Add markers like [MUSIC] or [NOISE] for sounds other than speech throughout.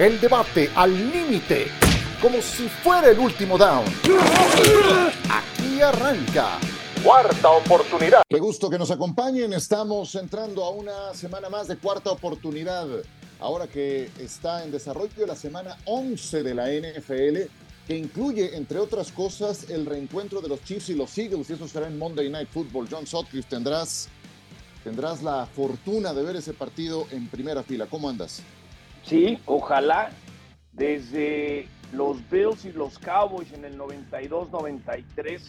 El debate al límite, como si fuera el último down. Aquí arranca. Cuarta oportunidad. Qué gusto que nos acompañen. Estamos entrando a una semana más de cuarta oportunidad. Ahora que está en desarrollo la semana 11 de la NFL, que incluye, entre otras cosas, el reencuentro de los Chiefs y los Eagles. Y eso será en Monday Night Football. John Sutcliffe, tendrás, tendrás la fortuna de ver ese partido en primera fila. ¿Cómo andas? Sí, ojalá desde los Bills y los Cowboys en el 92-93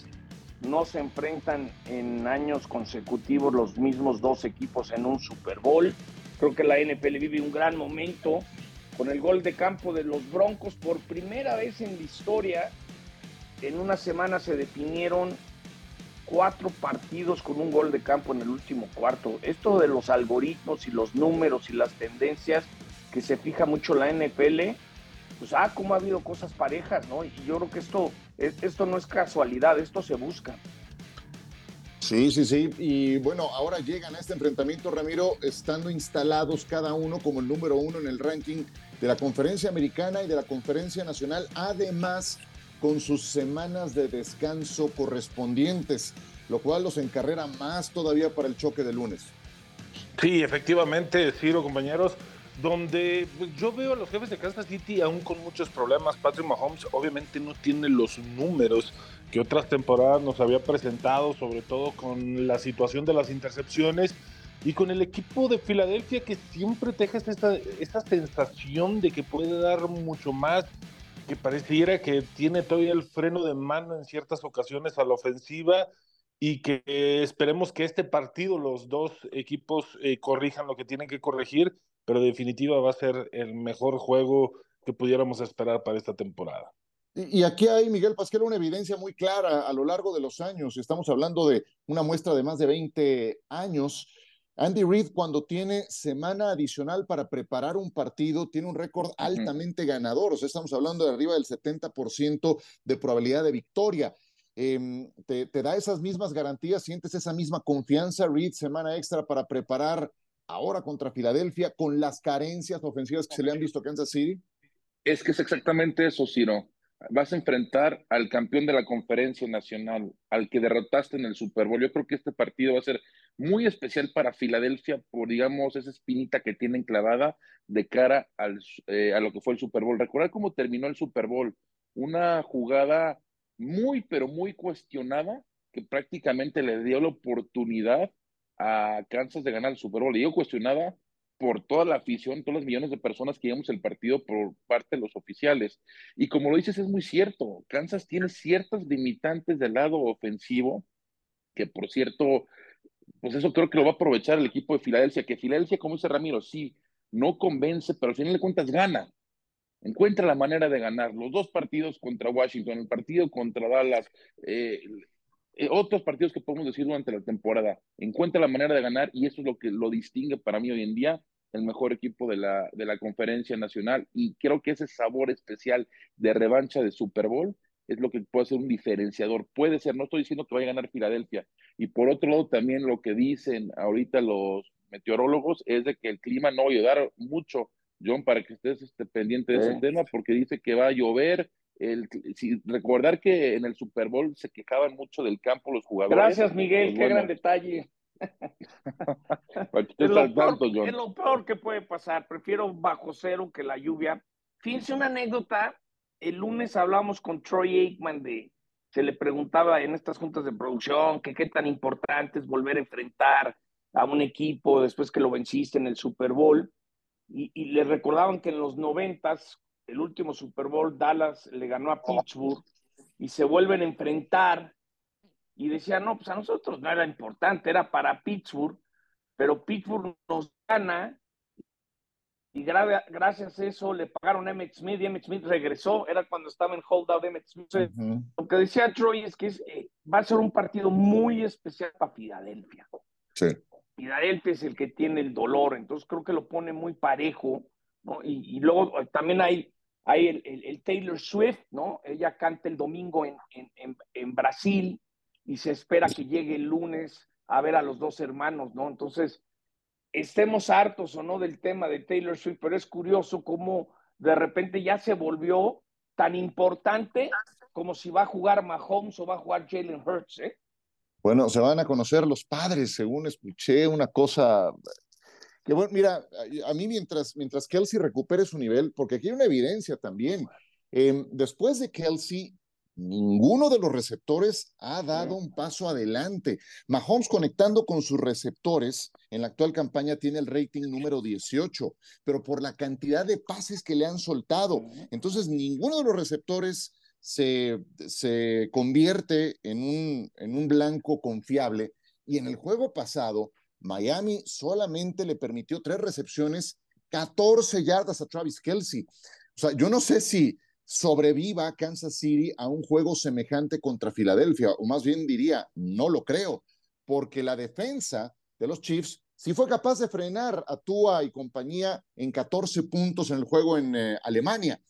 no se enfrentan en años consecutivos los mismos dos equipos en un Super Bowl. Creo que la NFL vive un gran momento con el gol de campo de los Broncos. Por primera vez en la historia, en una semana se definieron cuatro partidos con un gol de campo en el último cuarto. Esto de los algoritmos y los números y las tendencias que se fija mucho la NFL, pues ah, cómo ha habido cosas parejas, ¿no? Y yo creo que esto, esto no es casualidad, esto se busca. Sí, sí, sí. Y bueno, ahora llegan a este enfrentamiento, Ramiro, estando instalados cada uno como el número uno en el ranking de la conferencia americana y de la conferencia nacional, además con sus semanas de descanso correspondientes, lo cual los encarrera más todavía para el choque de lunes. Sí, efectivamente, Ciro, compañeros donde pues, yo veo a los jefes de Kansas City aún con muchos problemas. Patrick Mahomes obviamente no tiene los números que otras temporadas nos había presentado, sobre todo con la situación de las intercepciones y con el equipo de Filadelfia que siempre te deja esta, esta sensación de que puede dar mucho más, que pareciera que tiene todavía el freno de mano en ciertas ocasiones a la ofensiva y que esperemos que este partido los dos equipos eh, corrijan lo que tienen que corregir pero definitiva va a ser el mejor juego que pudiéramos esperar para esta temporada. Y, aquí hay, Miguel Pasquel, una evidencia muy clara a lo largo de los años. Estamos hablando de una muestra de más de 20 años. Andy Reid, cuando tiene semana adicional para preparar un partido, tiene un récord altamente ganador. O sea, estamos hablando de arriba del 70% de probabilidad de victoria. Em, te, te, da esas mismas garantías, sientes esa misma confianza, Reid, semana extra para preparar ahora contra Filadelfia con las carencias ofensivas que se le han visto a Kansas City? Es que es exactamente eso, Ciro. Vas a enfrentar al campeón de la conferencia nacional, al que derrotaste en el Super Bowl. Yo creo que este partido va a ser muy especial para Filadelfia por, digamos, esa espinita que tienen clavada de cara al, eh, a lo que fue el Super Bowl. Recordar cómo terminó el Super Bowl. Una jugada muy, pero muy cuestionada que prácticamente le dio la oportunidad a Kansas de ganar el Super Bowl. Y yo cuestionaba por toda la afición, todos los millones de personas que íbamos el partido por parte de los oficiales. Y como lo dices, es muy cierto. Kansas tiene ciertas limitantes del lado ofensivo, que por cierto, pues eso creo que lo va a aprovechar el equipo de Filadelfia, que Filadelfia, como dice Ramiro, sí, no convence, pero al final de cuentas gana. Encuentra la manera de ganar. Los dos partidos contra Washington, el partido contra Dallas, eh, eh, otros partidos que podemos decir durante la temporada. Encuentra la manera de ganar y eso es lo que lo distingue para mí hoy en día el mejor equipo de la, de la conferencia nacional y creo que ese sabor especial de revancha de Super Bowl es lo que puede ser un diferenciador. Puede ser, no estoy diciendo que vaya a ganar Filadelfia. Y por otro lado, también lo que dicen ahorita los meteorólogos es de que el clima no va a ayudar mucho, John, para que estés este, pendiente de ese tema, porque dice que va a llover, el, si, recordar que en el Super Bowl se quejaban mucho del campo los jugadores. Gracias, Miguel, qué gran detalle. [LAUGHS] es, lo peor, es lo peor que puede pasar. Prefiero bajo cero que la lluvia. Fíjense una anécdota. El lunes hablamos con Troy Aikman de, se le preguntaba en estas juntas de producción que qué tan importante es volver a enfrentar a un equipo después que lo venciste en el Super Bowl. Y, y le recordaban que en los noventas, el último Super Bowl, Dallas le ganó a Pittsburgh y se vuelven a enfrentar y decían, no, pues a nosotros no era importante, era para Pittsburgh, pero Pittsburgh nos gana y gracias a eso le pagaron a Emmett Smith y Emmett Smith regresó, era cuando estaba en holdout Emmett Smith. Lo que decía Troy es que eh, va a ser un partido muy especial para Filadelfia. Sí. Filadelfia es el que tiene el dolor, entonces creo que lo pone muy parejo, ¿no? Y, y luego eh, también hay hay el, Taylor Swift, ¿no? Ella canta el domingo en, en, Brasil y se espera que llegue el lunes a ver a los dos hermanos, ¿no? Entonces, estemos hartos o no del tema de Taylor Swift, pero es curioso cómo de repente ya se volvió tan importante como si va a jugar Mahomes o va a jugar Jalen Hurts, ¿eh? Bueno, se van a conocer los padres, según escuché una cosa que bueno, mira, a mí mientras, mientras Kelsey recupere su nivel, porque aquí hay una evidencia también, em, después de Kelsey, ninguno de los receptores ha dado un paso adelante. Mahomes conectando con sus receptores en la actual campaña tiene el rating número 18, pero por la cantidad de pases que le han soltado. Entonces, ninguno de los receptores se, se convierte en un, en un blanco confiable. Y en el juego pasado, Miami solamente le permitió tres recepciones, 14 yardas a Travis Kelsey. O sea, yo no sé si sobreviva Kansas City a un juego semejante contra Filadelfia, o más bien diría, no lo creo, porque la defensa de los Chiefs sí fue capaz de frenar a Tua y compañía en 14 puntos en el juego en eh, Alemania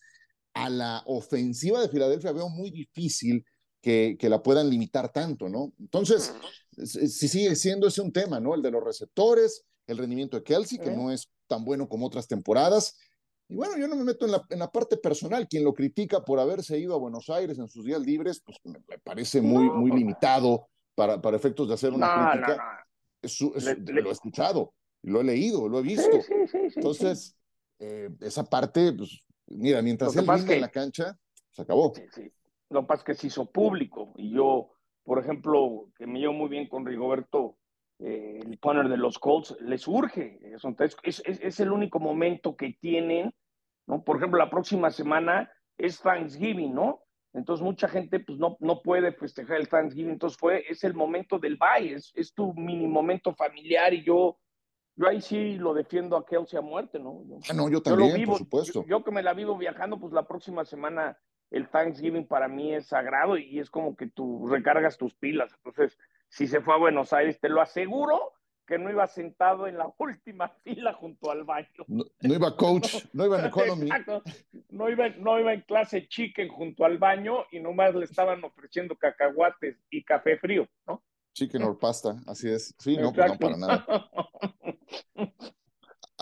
a la ofensiva de Filadelfia veo muy difícil que, que, la puedan limitar tanto, ¿no? Entonces, si sigue siendo ese un tema, ¿no? El de los receptores, el rendimiento de Kelsey, que no es tan bueno como otras temporadas. Y bueno, yo no me meto en la, en la, parte personal. Quien lo critica por haberse ido a Buenos Aires en sus días libres, pues me, parece muy, muy limitado para, para efectos de hacer una crítica. lo he escuchado, lo he leído, lo he visto. Sí, sí, Entonces, eh, esa parte, pues Mira, mientras él que en la cancha, se acabó. Sí, sí. Lo que pasa es que se hizo público y yo, por ejemplo, que me llevo muy bien con Rigoberto, eh, el punter de los Colts, les urge. Es, es, es, el único momento que tienen, ¿no? Por ejemplo, la próxima semana es Thanksgiving, ¿no? Entonces mucha gente pues no, no puede festejar el Thanksgiving, entonces fue, es el momento del bye, es, es tu mini momento familiar y yo yo ahí sí lo defiendo a Kelsey a muerte, ¿no? ah, no, yo también, por supuesto. Yo, que me la vivo viajando, pues la próxima semana el Thanksgiving para mí es sagrado y es como que tú recargas tus pilas. Entonces, si se fue a Buenos Aires, te lo aseguro que no iba sentado en la [LAUGHS] última fila junto al baño. No, iba coach, no iba en economy. Exacto. No iba, no iba en clase chicken junto al baño y nomás le estaban ofreciendo cacahuates y café frío, ¿no? Chicken or pasta, así es. Sí, no, pues no para nada. [LAUGHS]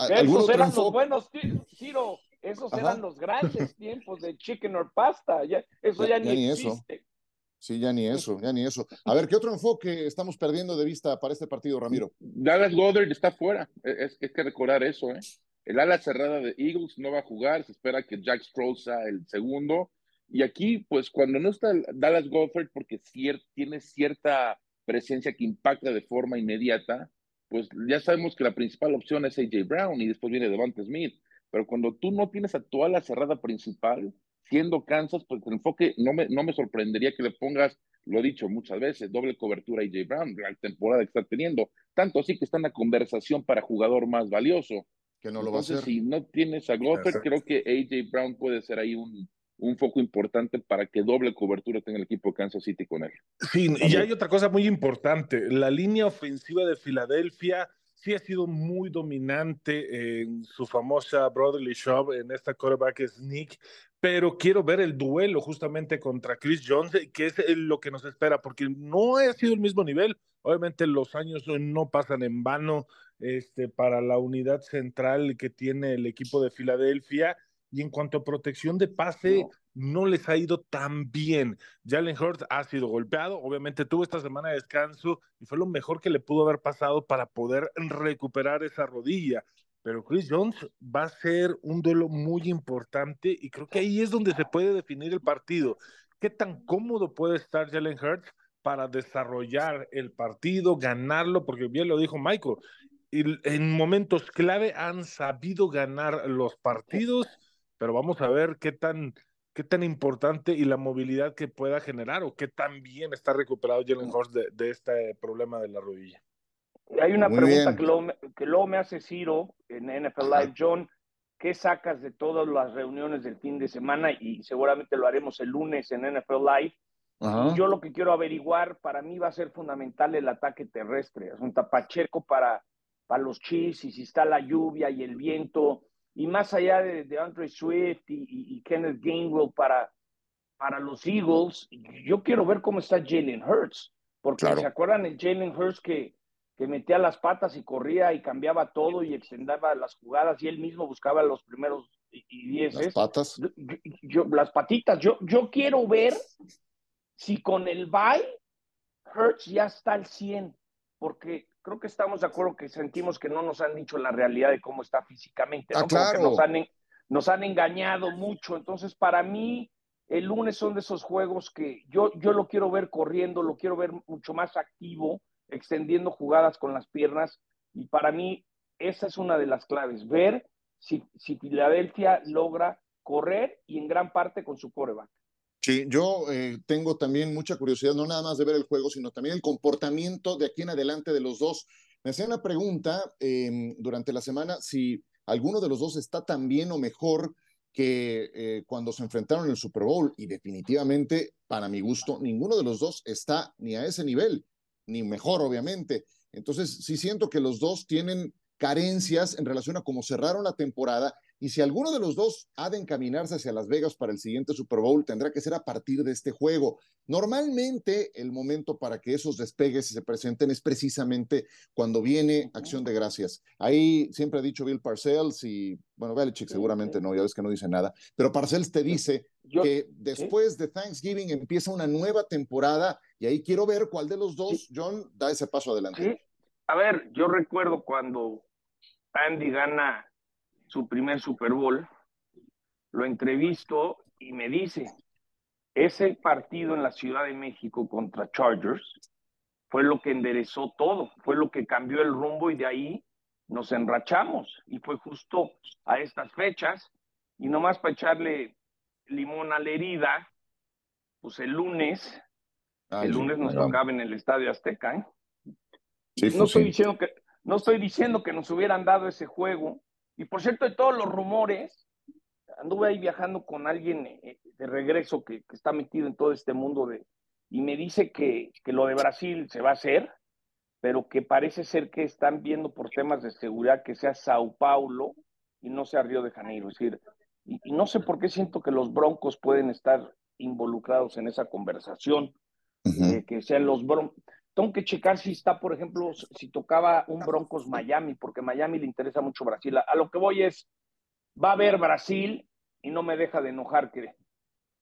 Esos eran los buenos, Ciro. Esos eran los grandes tiempos de chicken or pasta. Ya, eso ya, ni, existe. Eso. Sí, ya ni eso, ya ni eso. A ver, ¿qué otro enfoque estamos perdiendo de vista para este partido, Ramiro? Dallas Goddard está fuera. Es, es que recordar eso, ¿eh? El ala cerrada de Eagles no va a jugar. Se espera que Jack Stroll sea el segundo. Y aquí, pues, cuando no está Dallas Goddard, porque tiene cierta presencia que impacta de forma inmediata, pues ya sabemos que la principal opción es AJ Brown y después viene Devante Smith. Pero cuando tú no tienes a tu ala cerrada principal, siendo Kansas, pues el enfoque no me, no me sorprendería que le pongas, lo he dicho muchas veces, doble cobertura a AJ Brown, la temporada que está teniendo. Tanto así que está en la conversación para jugador más valioso. Que no lo va a hacer. Si no tienes a Goffert, creo que AJ Brown puede ser ahí un, un foco importante para que doble cobertura tenga el equipo de Kansas City con él. Sí, y hay otra cosa muy importante, la línea ofensiva de Filadelfia sí ha sido muy dominante en su famosa brotherly shove en esta quarterback sneak, pero quiero ver el duelo justamente contra Chris Jones, que es lo que nos espera, porque no ha sido el mismo nivel. Obviamente los años no pasan en vano este, para la unidad central que tiene el equipo de Filadelfia y en cuanto a protección de pase, no, les ha ido tan bien. Jalen Hurts ha sido golpeado, obviamente tuvo esta semana de descanso y fue lo mejor que le pudo haber pasado para poder recuperar esa rodilla. Pero Chris Jones va a ser un duelo muy importante y creo que ahí es donde se puede definir el partido. ¿Qué tan cómodo puede estar Jalen Hurts para desarrollar el partido, ganarlo? Porque bien lo dijo Michael, en momentos clave han sabido ganar los partidos pero vamos a ver qué tan, qué tan importante y la movilidad que pueda generar o qué tan bien está recuperado Jalen Hurts de, este problema de la rodilla. Hay una pregunta que luego, que luego, me hace Ciro en NFL Live, John. ¿Qué sacas de todas las reuniones del fin de semana? Y seguramente lo haremos el lunes en NFL Live. yo lo que quiero averiguar, para mí va a ser fundamental el ataque terrestre. Es un tapacheco para, para los Chiefs y si está la lluvia y el viento y más allá de, Andre Swift y, Kenneth Gainwell para, para los Eagles, yo quiero ver cómo está Jalen Hurts, porque se acuerdan el Jalen Hurts que, que metía las patas y corría y cambiaba todo y extendaba las jugadas y él mismo buscaba los primeros y dieces. Las patas. Yo, las patitas. Yo, yo quiero ver si con el bye Hurts ya está al 100, porque creo que estamos de acuerdo que sentimos que no nos han dicho la realidad de cómo está físicamente. Ah, claro. Nos han, nos han engañado mucho. Entonces, para mí, el lunes son de esos juegos que yo, yo lo quiero ver corriendo, lo quiero ver mucho más activo, extendiendo jugadas con las piernas. Y para mí, esa es una de las claves, ver si, si Filadelfia logra correr y en gran parte con su coreback. Sí, yo eh, tengo también mucha curiosidad, no nada más de ver el juego, sino también el comportamiento de aquí en adelante de los dos. Me hacían la pregunta em, durante la semana si alguno de los dos está tan bien o mejor que eh, cuando se enfrentaron en el Super Bowl y definitivamente, para mi gusto, ninguno de los dos está ni a ese nivel, ni mejor, obviamente. Entonces, sí siento que los dos tienen carencias en relación a cómo cerraron la temporada y si alguno de los dos ha de encaminarse hacia Las Vegas para el siguiente Super Bowl, tendrá que ser a partir de este juego. Normalmente el momento para que esos despegues se presenten es precisamente cuando viene Acción de Gracias. Ahí siempre ha dicho Bill Parcells y, bueno, Belichick seguramente no, ya ves que no dice nada, pero Parcells te dice que después de Thanksgiving empieza una nueva temporada y ahí quiero ver cuál de los dos, John, da ese paso adelante. A ver, yo recuerdo cuando Andy gana su primer Super Bowl, lo entrevisto y me dice, ese partido en la Ciudad de México contra Chargers fue lo que enderezó todo, fue lo que cambió el rumbo y de ahí nos enrachamos y fue justo a estas fechas y nomás para echarle limón a la herida, pues el lunes, el lunes nos tocaba en el Estadio Azteca, ¿eh? no estoy diciendo que no estoy diciendo que nos hubieran dado ese juego. Y por cierto, de todos los rumores, anduve ahí viajando con alguien eh, de regreso que, está metido en todo este mundo de, y me dice que, que lo de Brasil se va a hacer, pero que parece ser que están viendo por temas de seguridad que sea Sao Paulo y no sea Río de Janeiro. Es decir, y, no sé por qué siento que los Broncos pueden estar involucrados en esa conversación, eh, que sean los Broncos. Tengo que checar si está, por ejemplo, si tocaba un Broncos Miami, porque Miami le interesa mucho Brasil. A, lo que voy es, va a haber Brasil y no me deja de enojar que,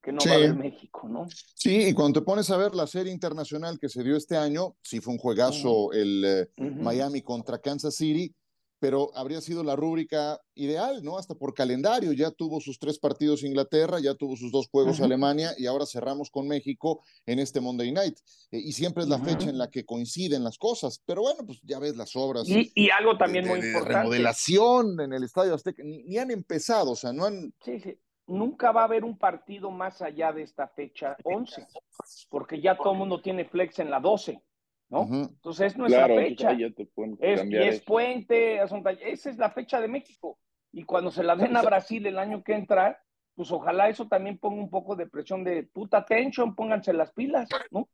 que no va a haber México, ¿no? Sí, y cuando te pones a ver la serie internacional que se dio este año, sí fue un juegazo el eh, Miami contra Kansas City, pero habría sido la rúbrica ideal, ¿no? Hasta por calendario, ya tuvo sus tres partidos Inglaterra, ya tuvo sus dos juegos Alemania y ahora cerramos con México en este Monday Night. Eh, y siempre es la fecha en la que coinciden las cosas, pero bueno, pues ya ves las obras. Y, algo también muy importante. remodelación en el Estadio Azteca, ni, han empezado, o sea, no han... Sí, sí. Nunca va a haber un partido más allá de esta fecha 11, porque ya todo el mundo tiene flex en la 12. ¿No? Entonces es nuestra fecha. es, y es puente, esa es la fecha de México. Y cuando se la den a Brasil el año que entra, pues ojalá eso también ponga un poco de presión de puta tension, pónganse las pilas, ¿no?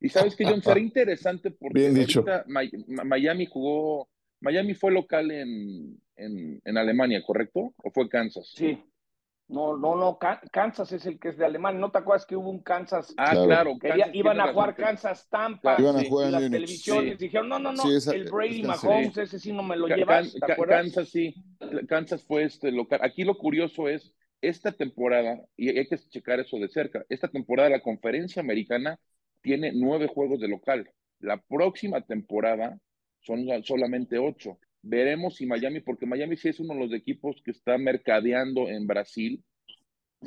Y sabes que John, será interesante porque ahorita Miami jugó, Miami fue local en, en, en Alemania, ¿correcto? ¿O fue Kansas? Sí. No, no, no, Kansas es el que es de Alemania. ¿No te acuerdas que hubo un Kansas? Ah, claro. iban a jugar Kansas Tampa. Iban a jugar y las televisiones dijeron, no, no, no, el Brady Mahomes, ese sí no me lo llevas. Kansas sí, Kansas fue este local. Aquí lo curioso es, esta temporada, y hay que checar eso de cerca, esta temporada la conferencia americana tiene nueve juegos de local. La próxima temporada son solamente ocho. Veremos si Miami, porque Miami sí es uno de los equipos que está mercadeando en Brasil,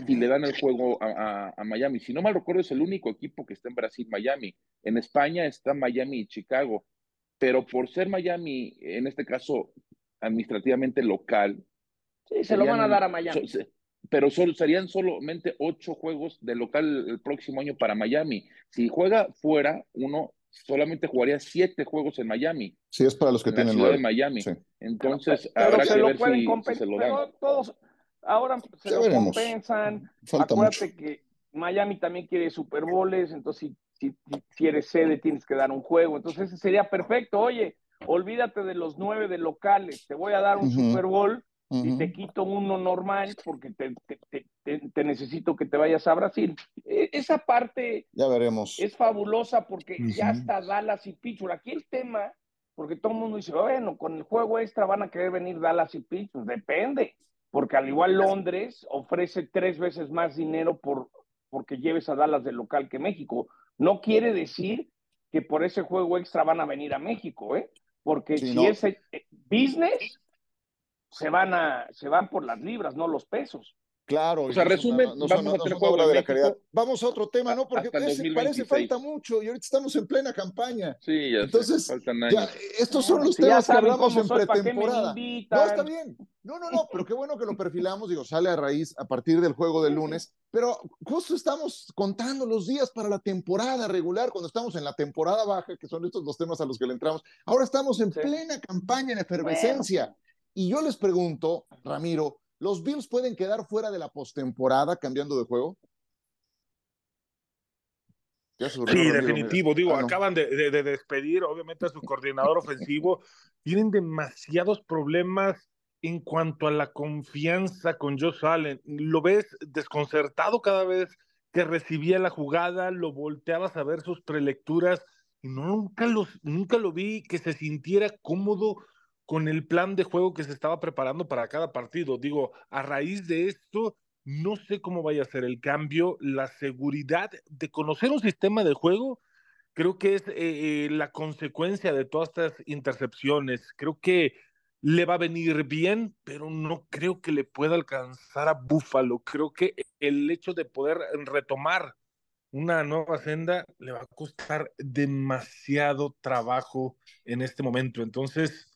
si le dan el juego a, Miami. Si no mal recuerdo, es el único equipo que está en Brasil, Miami. En España está Miami y Chicago. Pero por ser Miami, en este caso, administrativamente local. Sí, se lo van a dar a Miami. pero solo, serían solamente ocho juegos de local el próximo año para Miami. Si juega fuera, uno solamente jugaría siete juegos en Miami. Sí, es para los que tienen la de Miami. Entonces, habrá que ver si, se lo dan. Todos, ahora se lo compensan. Acuérdate que Miami también quiere Super Bowls, entonces si, si, eres sede tienes que dar un juego. Entonces ese sería perfecto. Oye, olvídate de los nueve de locales, te voy a dar un Super Bowl y te quito uno normal porque te, te, necesito que te vayas a Brasil. E, esa parte ya veremos. es fabulosa porque ya está Dallas y Pittsburgh. Aquí el tema, porque todo el mundo dice, bueno, con el juego extra van a querer venir Dallas y Pittsburgh. Depende. porque al igual Londres ofrece tres veces más dinero por porque lleves a Dallas de local que México. No quiere decir que por ese juego extra van a venir a México, ¿eh? Porque si es eh, business, se van a, se van por las libras, no los pesos. Claro. O sea, resumen, vamos, a de la caridad. Vamos a otro tema, ¿no? Porque parece, falta mucho y ahorita estamos en plena campaña. Sí, ya Entonces, faltan años. estos son los temas que hablamos en pretemporada. No, está bien. No, no, no, pero qué bueno que lo perfilamos. Digo, sale a raíz a partir del juego del lunes. Pero justo estamos contando los días para la temporada regular, cuando estamos en la temporada baja, que son estos los temas a los que le entramos. Ahora estamos en plena campaña, en efervescencia. Y yo les pregunto, Ramiro, ¿Los Bills pueden quedar fuera de la postemporada cambiando de juego? sí, definitivo. Digo, ah, acaban de, despedir, obviamente, a su coordinador ofensivo. [LAUGHS] Tienen demasiados problemas en cuanto a la confianza con Josh Allen. Lo ves desconcertado cada vez que recibía la jugada, lo volteabas a ver sus prelecturas y nunca, los, nunca lo vi que se sintiera cómodo con el plan de juego que se estaba preparando para cada partido. Digo, a raíz de esto, no sé cómo vaya a ser el cambio, la seguridad de conocer un sistema de juego. Creo que es eh, eh, la consecuencia de todas estas intercepciones. Creo que le va a venir bien, pero no creo que le pueda alcanzar a Búfalo. Creo que el hecho de poder retomar una nueva senda le va a costar demasiado trabajo en este momento. Entonces,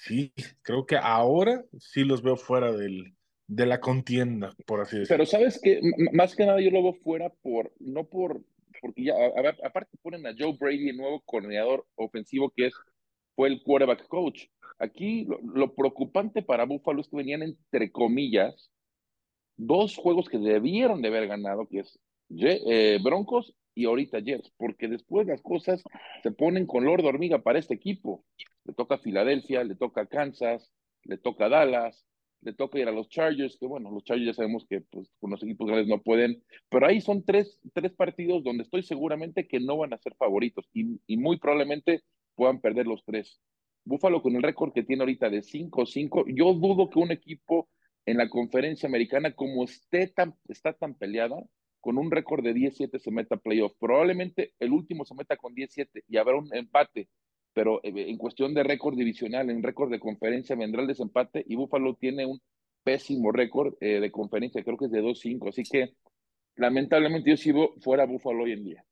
Sí, creo que ahora sí los veo fuera del, de la contienda, por así decirlo. Pero sabes que más que nada yo lo veo fuera por, no por, porque ya, aparte ponen a Joe Brady, el nuevo coordinador ofensivo que es, fue el quarterback coach. Aquí lo, preocupante para Buffalo es que venían entre comillas dos juegos que debieron de haber ganado, que es eh, Broncos y ahorita Jets, porque después las cosas se ponen con Lord hormiga para este equipo. Le toca Filadelfia, le toca Kansas, le toca Dallas, le toca ir a los Chargers, que bueno, los Chargers ya sabemos que pues, con los equipos grandes no pueden, pero ahí son tres, tres partidos donde estoy seguramente que no van a ser favoritos y, y muy probablemente puedan perder los tres. Búfalo con el récord que tiene ahorita de 5-5, yo dudo que un equipo en la conferencia americana como esté tan, está tan peleada, con un récord de 17 se meta a playoff. Probablemente el último se meta con 17 y habrá un empate, pero eh, en cuestión de récord divisional, en récord de conferencia vendrá el desempate y Buffalo tiene un pésimo récord eh, de conferencia, creo que es de 2-5, así que lamentablemente yo sigo fuera Buffalo hoy en día.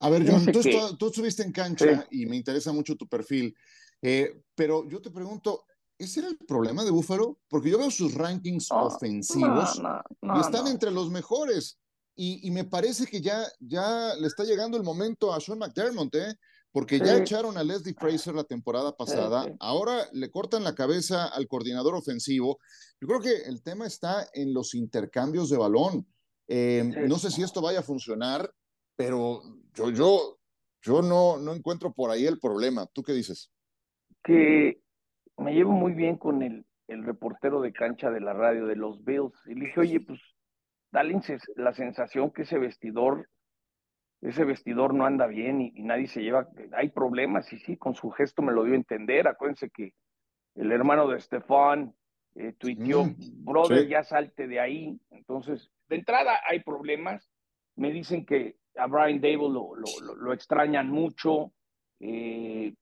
A ver, John, [LAUGHS] tú, estuviste en cancha y me interesa mucho tu perfil, eh, pero yo te pregunto, ¿ese era el problema de Buffalo? Porque yo veo sus rankings ofensivos y están entre los mejores. Y, me parece que ya, ya le está llegando el momento a Sean McDermott, ¿eh? porque ya echaron a Leslie Fraser la temporada pasada, ahora le cortan la cabeza al coordinador ofensivo. Yo creo que el tema está en los intercambios de balón. Em, no sé si esto vaya a funcionar, pero yo, yo, yo no, no encuentro por ahí el problema. ¿Tú qué dices? Que me llevo muy bien con el, el reportero de cancha de la radio de los Bills y le dije, oye, pues da la sensación que ese vestidor, ese vestidor no anda bien y, nadie se lleva, hay problemas y sí, con su gesto me lo dio a entender. Acuérdense que el hermano de Stefan eh, tuiteó, mm, brother, ya salte de ahí. Entonces, de entrada hay problemas. Me dicen que a Brian Dable lo, lo, extrañan mucho. Eh,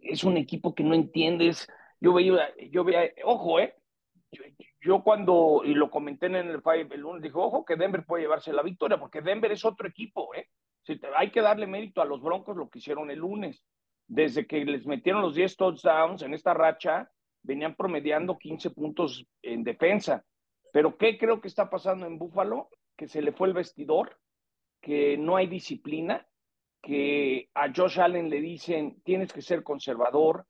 es un equipo que no entiendes. Yo veía, yo veía, ojo, eh, yo cuando, y lo comenté en el Five el lunes, dije, ojo que Denver puede llevarse la victoria, porque Denver es otro equipo, ¿eh? hay que darle mérito a los Broncos lo que hicieron el lunes. Desde que les metieron los 10 touchdowns en esta racha, venían promediando 15 puntos en defensa. Pero ¿qué creo que está pasando en Búfalo? Que se le fue el vestidor, que no hay disciplina, que a Josh Allen le dicen, tienes que ser conservador,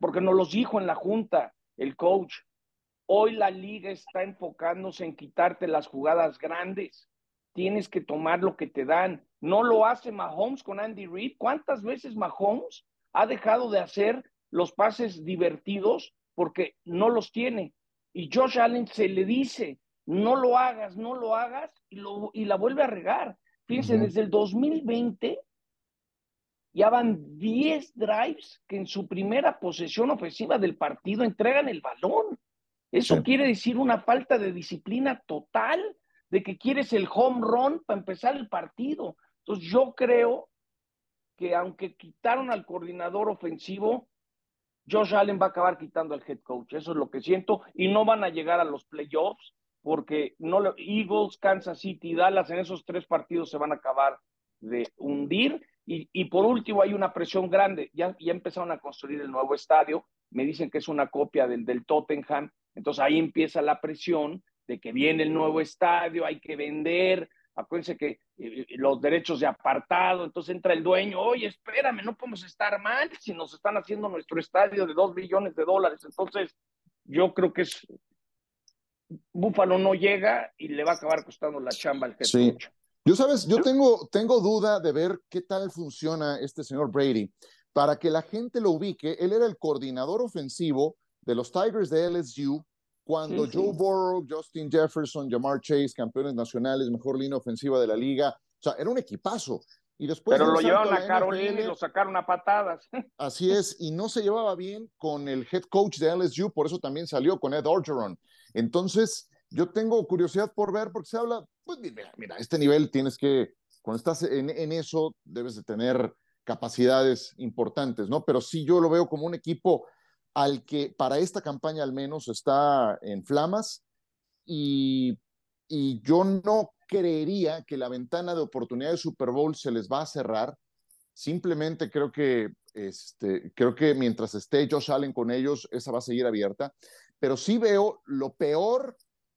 porque nos los dijo en la junta el coach, Hoy la liga está enfocándose en quitarte las jugadas grandes. Tienes que tomar lo que te dan. No lo hace Mahomes con Andy Reid. ¿Cuántas veces Mahomes ha dejado de hacer los pases divertidos porque no los tiene? Y Josh Allen se le dice, no lo hagas, no lo hagas, y, lo, y la vuelve a regar. Fíjense, desde el 2020 ya van 10 drives que en su primera posesión ofensiva del partido entregan el balón. Eso quiere decir una falta de disciplina total, de que quieres el home run para empezar el partido. Entonces yo creo que aunque quitaron al coordinador ofensivo, Josh Allen va a acabar quitando al head coach. Eso es lo que siento. Y no van a llegar a los playoffs porque no Eagles, Kansas City, Dallas en esos tres partidos se van a acabar de hundir. Y, por último, hay una presión grande. Ya, ya empezaron a construir el nuevo estadio. Me dicen que es una copia del, del Tottenham. Entonces ahí empieza la presión de que viene el nuevo estadio, hay que vender, acuérdense que eh, eh, los derechos de apartado, entonces entra el dueño, oye, espérame, no podemos estar mal si nos están haciendo nuestro estadio de dos billones de dólares. Entonces, yo creo que es Búfalo no llega y le va a acabar costando la chamba al Sí. Yo sabes, yo tengo, tengo duda de ver qué tal funciona este señor Brady. Para que la gente lo ubique, él era el coordinador ofensivo de los Tigers de LSU cuando Joe Burrow, Justin Jefferson, Jamar Chase, campeones nacionales, mejor línea ofensiva de la liga. O sea, era un equipazo. Y después Pero lo llevaron a, Carolina y lo sacaron a patadas. [LAUGHS] Así es, y no se llevaba bien con el head coach de LSU, por eso también salió con Ed Orgeron. Entonces, yo tengo curiosidad por ver, porque se habla, pues mira, mira este nivel tienes que, cuando estás en, en eso, debes de tener capacidades importantes, ¿no? Pero sí yo lo veo como un equipo al que para esta campaña al menos está en flamas y, yo no creería que la ventana de oportunidad de Super Bowl se les va a cerrar. Simplemente creo que, este, creo que mientras esté Josh Allen con ellos, esa va a seguir abierta. Pero sí veo lo peor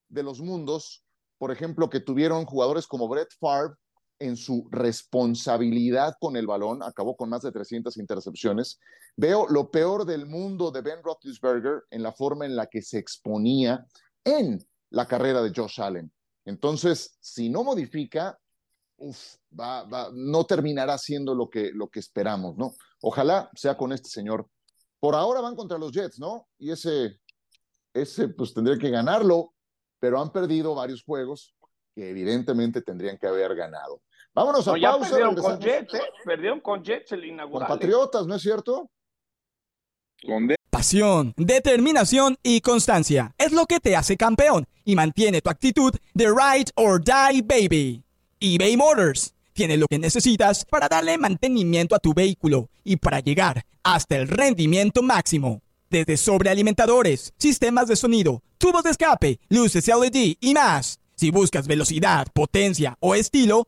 de los mundos, por ejemplo, que tuvieron jugadores como Brett Favre, en su responsabilidad con el balón, acabó con más de 300 intercepciones. Veo lo peor del mundo de Ben Roethlisberger en la forma en la que se exponía en la carrera de Josh Allen. Entonces, si no modifica, no terminará siendo lo que, lo que esperamos, ¿no? Ojalá sea con este señor. Por ahora van contra los Jets, ¿no? Y ese, ese pues tendría que ganarlo, pero han perdido varios juegos que evidentemente tendrían que haber ganado. Vámonos a pausa. Perdieron con, Jets, ¿eh? perdieron con Jets el inaugural. Con ¿eh? Patriotas, ¿no es cierto? Con Pasión, determinación y constancia es lo que te hace campeón y mantiene tu actitud de ride or die baby. eBay Motors tiene lo que necesitas para darle mantenimiento a tu vehículo y para llegar hasta el rendimiento máximo. Desde sobrealimentadores, sistemas de sonido, tubos de escape, luces LED y más. Si buscas velocidad, potencia o estilo,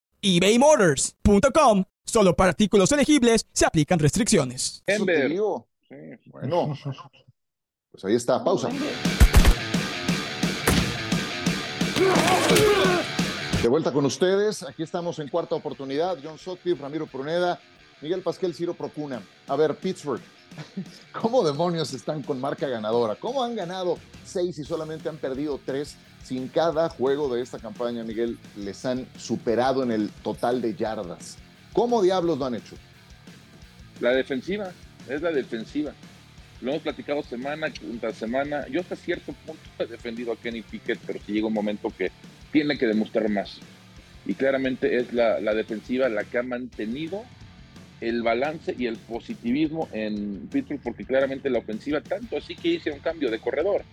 ebaymotors.com. Solo para artículos elegibles se aplican restricciones. Bueno, pues ahí está, pausa. De vuelta con ustedes, aquí estamos en cuarta oportunidad. John Sotcliffe, Ramiro Pruneda, Miguel Pasquel, Ciro Procuna. A ver, Pittsburgh, [LAUGHS] ¿cómo demonios están con marca ganadora? ¿Cómo han ganado seis y solamente han perdido tres? sin cada juego de esta campaña, Miguel, les han superado en el total de yardas. ¿Cómo diablos lo han hecho? La defensiva, es la defensiva. Lo hemos platicado semana tras semana. Yo hasta cierto punto he defendido a Kenny Pickett, pero si llega un momento que tiene que demostrar más. Y claramente es la defensiva la que ha mantenido el balance y el positivismo en Pittsburgh, porque claramente la ofensiva, tanto así que hice un cambio de corredor.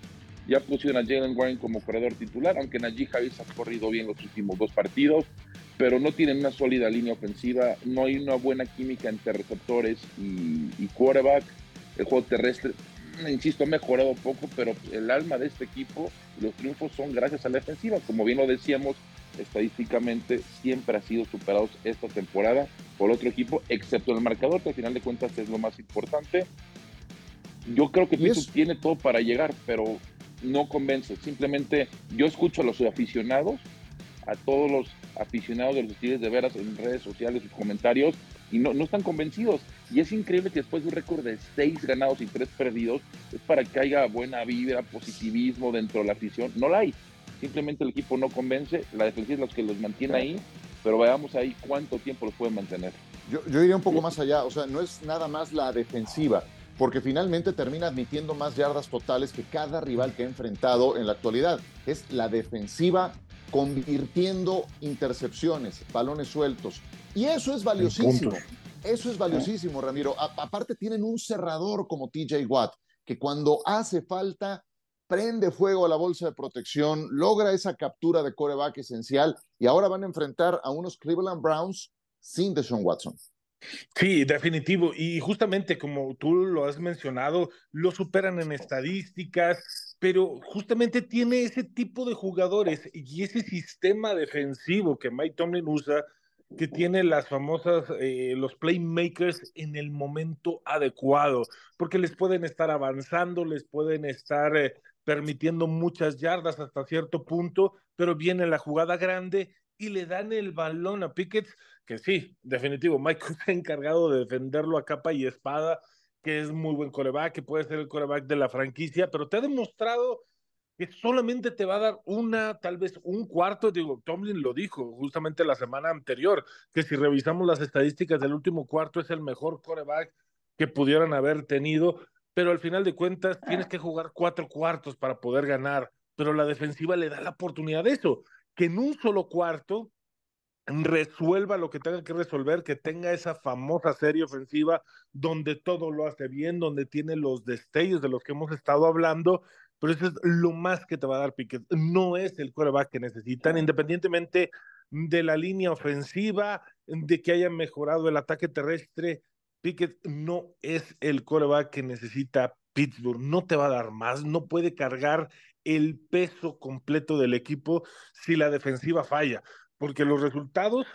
Ya pusieron a Jalen Warren como corredor titular, aunque Najee Harris ha corrido bien los últimos dos partidos, pero no tienen una sólida línea ofensiva, no hay una buena química entre receptores y, quarterback. El juego terrestre, insisto, ha mejorado poco, pero el alma de este equipo, los triunfos son gracias a la defensiva. Como bien lo decíamos, estadísticamente siempre ha sido superados esta temporada por otro equipo, excepto el marcador, que al final de cuentas es lo más importante. Yo creo que Pittsburgh tiene todo para llegar, pero no convence. Simplemente yo escucho a los aficionados, a todos los aficionados de los Tigres de Veras en redes sociales y comentarios, y no, no están convencidos. Y es increíble que después de un récord de seis ganados y tres perdidos, es para que haya buena vibra, positivismo dentro de la afición. No la hay. Simplemente el equipo no convence, la defensiva es la que los mantiene ahí, pero veamos ahí cuánto tiempo los pueden mantener. Yo, yo iría un poco más allá, o sea, no es nada más la defensiva, porque finalmente termina admitiendo más yardas totales que cada rival que ha enfrentado en la actualidad. Es la defensiva convirtiendo intercepciones, balones sueltos. Y eso es valiosísimo. Eso es valiosísimo, Ramiro. aparte tienen un cerrador como TJ Watt, que cuando hace falta prende fuego a la bolsa de protección, logra esa captura de coreback esencial y ahora van a enfrentar a unos Cleveland Browns sin Deshaun Watson. Sí, definitivo. Y justamente como tú lo has mencionado, lo superan en estadísticas, pero justamente tiene ese tipo de jugadores y ese sistema defensivo que Mike Tomlin usa, que tiene las famosas, eh, los playmakers en el momento adecuado, porque les pueden estar avanzando, les pueden estar eh, permitiendo muchas yardas hasta cierto punto, pero viene la jugada grande y le dan el balón a Pickett, que sí, definitivo, Mike [LAUGHS] está encargado de defenderlo a capa y espada, es muy buen coreback, que puede ser el coreback de la franquicia, pero te ha demostrado que solamente te va a dar una, tal vez un cuarto, digo, Tomlin lo dijo justamente la semana anterior, que si revisamos las estadísticas del último cuarto es el mejor coreback que pudieran haber tenido, pero al final de cuentas tienes que jugar cuatro cuartos para poder ganar, pero la defensiva le da la oportunidad de eso, que en un solo cuarto resuelva lo que tenga que resolver, que tenga esa famosa serie ofensiva donde todo lo hace bien, donde tiene los destellos de los que hemos estado hablando, pero eso es lo más que te va a dar Piquet. No es el coreback que necesitan, independientemente de la línea ofensiva, de que haya mejorado el ataque terrestre. Piquet no es el coreback que necesita Pittsburgh, no te va a dar más, no puede cargar el peso completo del equipo si la defensiva falla porque los resultados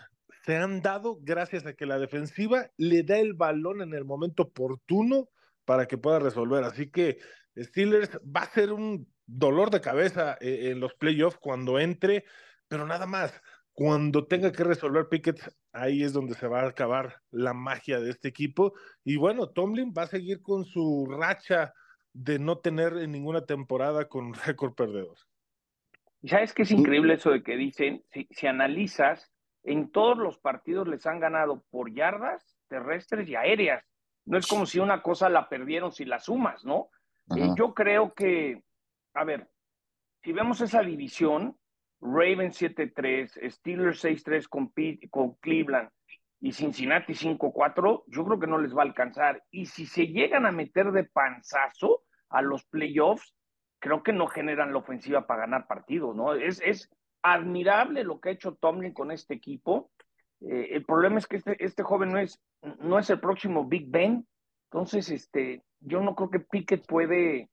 se han dado gracias a que la defensiva le da el balón en el momento oportuno para que pueda resolver. Así que Steelers va a ser un dolor de cabeza eh, en los playoffs cuando entre, pero nada más. Cuando tenga que resolver Pickett, ahí es donde se va a acabar la magia de este equipo. Y bueno, Tomlin va a seguir con su racha de no tener en ninguna temporada con [LAUGHS] récord perdedor. ¿Sabes qué es increíble eso de que dicen? Si, si, analizas, en todos los partidos les han ganado por yardas terrestres y aéreas. No es como si una cosa la perdieron si la sumas, ¿no? Y yo creo que, a ver, si vemos esa división, Ravens 7-3, Steelers 6-3 con, con Cleveland y Cincinnati 5-4, yo creo que no les va a alcanzar. Y si se llegan a meter de panzazo a los playoffs, creo que no generan la ofensiva para ganar partidos, ¿no? Es, admirable lo que ha hecho Tomlin con este equipo. Eh, el problema es que este, este joven no es, no es el próximo Big Ben. Entonces, este, yo no creo que Pickett puede.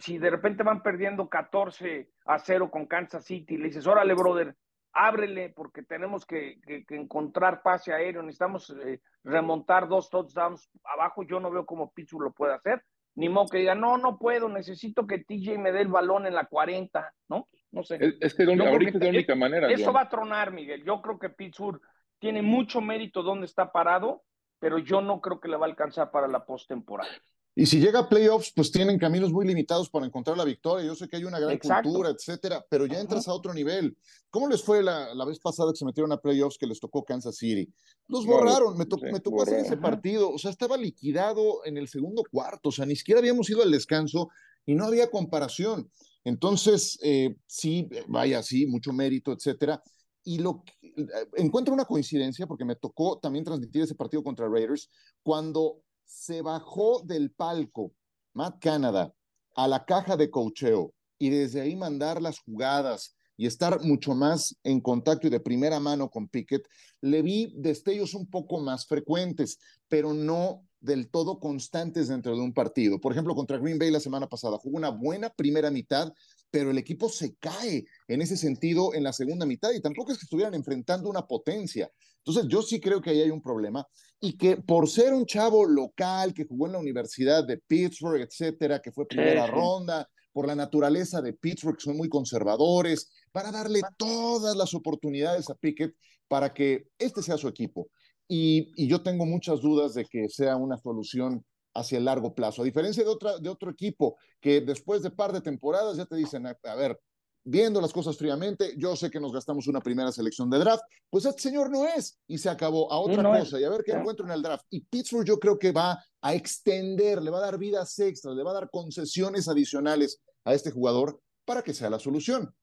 Si de repente van perdiendo 14 a 0 con Kansas City, le dices, órale, brother, ábrele porque tenemos que, encontrar pase aéreo, necesitamos eh, remontar dos touchdowns abajo. Yo no veo cómo Pittsburgh lo puede hacer ni modo que diga, no, no puedo, necesito que TJ me dé el balón en la 40, ¿no? No sé. Es, que ahorita es la única manera. Eso va a tronar, Miguel. Yo creo que Pittsburgh tiene mucho mérito donde está parado, pero yo no creo que le va a alcanzar para la postemporada. Y si llega a playoffs, pues tienen caminos muy limitados para encontrar la victoria. Yo sé que hay una gran cultura, etcétera, pero ya entras a otro nivel. ¿Cómo les fue la, la, vez pasada que se metieron a playoffs que les tocó Kansas City? Los borraron, me, tocó, me tocó hacer ese partido. O sea, estaba liquidado en el segundo cuarto, o sea, ni siquiera habíamos ido al descanso y no había comparación. Entonces, eh, sí, vaya, sí, mucho mérito, etcétera. Y lo eh, encuentro una coincidencia porque me tocó también transmitir ese partido contra Raiders cuando se bajó del palco Matt Canada a la caja de cocheo y desde ahí mandar las jugadas y estar mucho más en contacto y de primera mano con Pickett, le vi destellos un poco más frecuentes, pero no del todo constantes dentro de un partido. Por ejemplo, contra Green Bay la semana pasada jugó una buena primera mitad, pero el equipo se cae en ese sentido en la segunda mitad y tampoco es que estuvieran enfrentando una potencia. Entonces, yo sí creo que ahí hay un problema y que por ser un chavo local que jugó en la Universidad de Pittsburgh, etcétera, que fue primera ronda, por la naturaleza de Pittsburgh, son muy conservadores, para darle todas las oportunidades a Pickett para que este sea su equipo. y, yo tengo muchas dudas de que sea una solución hacia el largo plazo. A diferencia de, otra, de otro equipo que después de par de temporadas ya te dicen, a, ver, viendo las cosas fríamente, yo sé que nos gastamos una primera selección de draft, pues este señor no es y se acabó a otra cosa y a ver qué encuentro en el draft. Y Pittsburgh yo creo que va a extender, le va a dar vidas extras, le va a dar concesiones adicionales a este jugador para que sea la solución.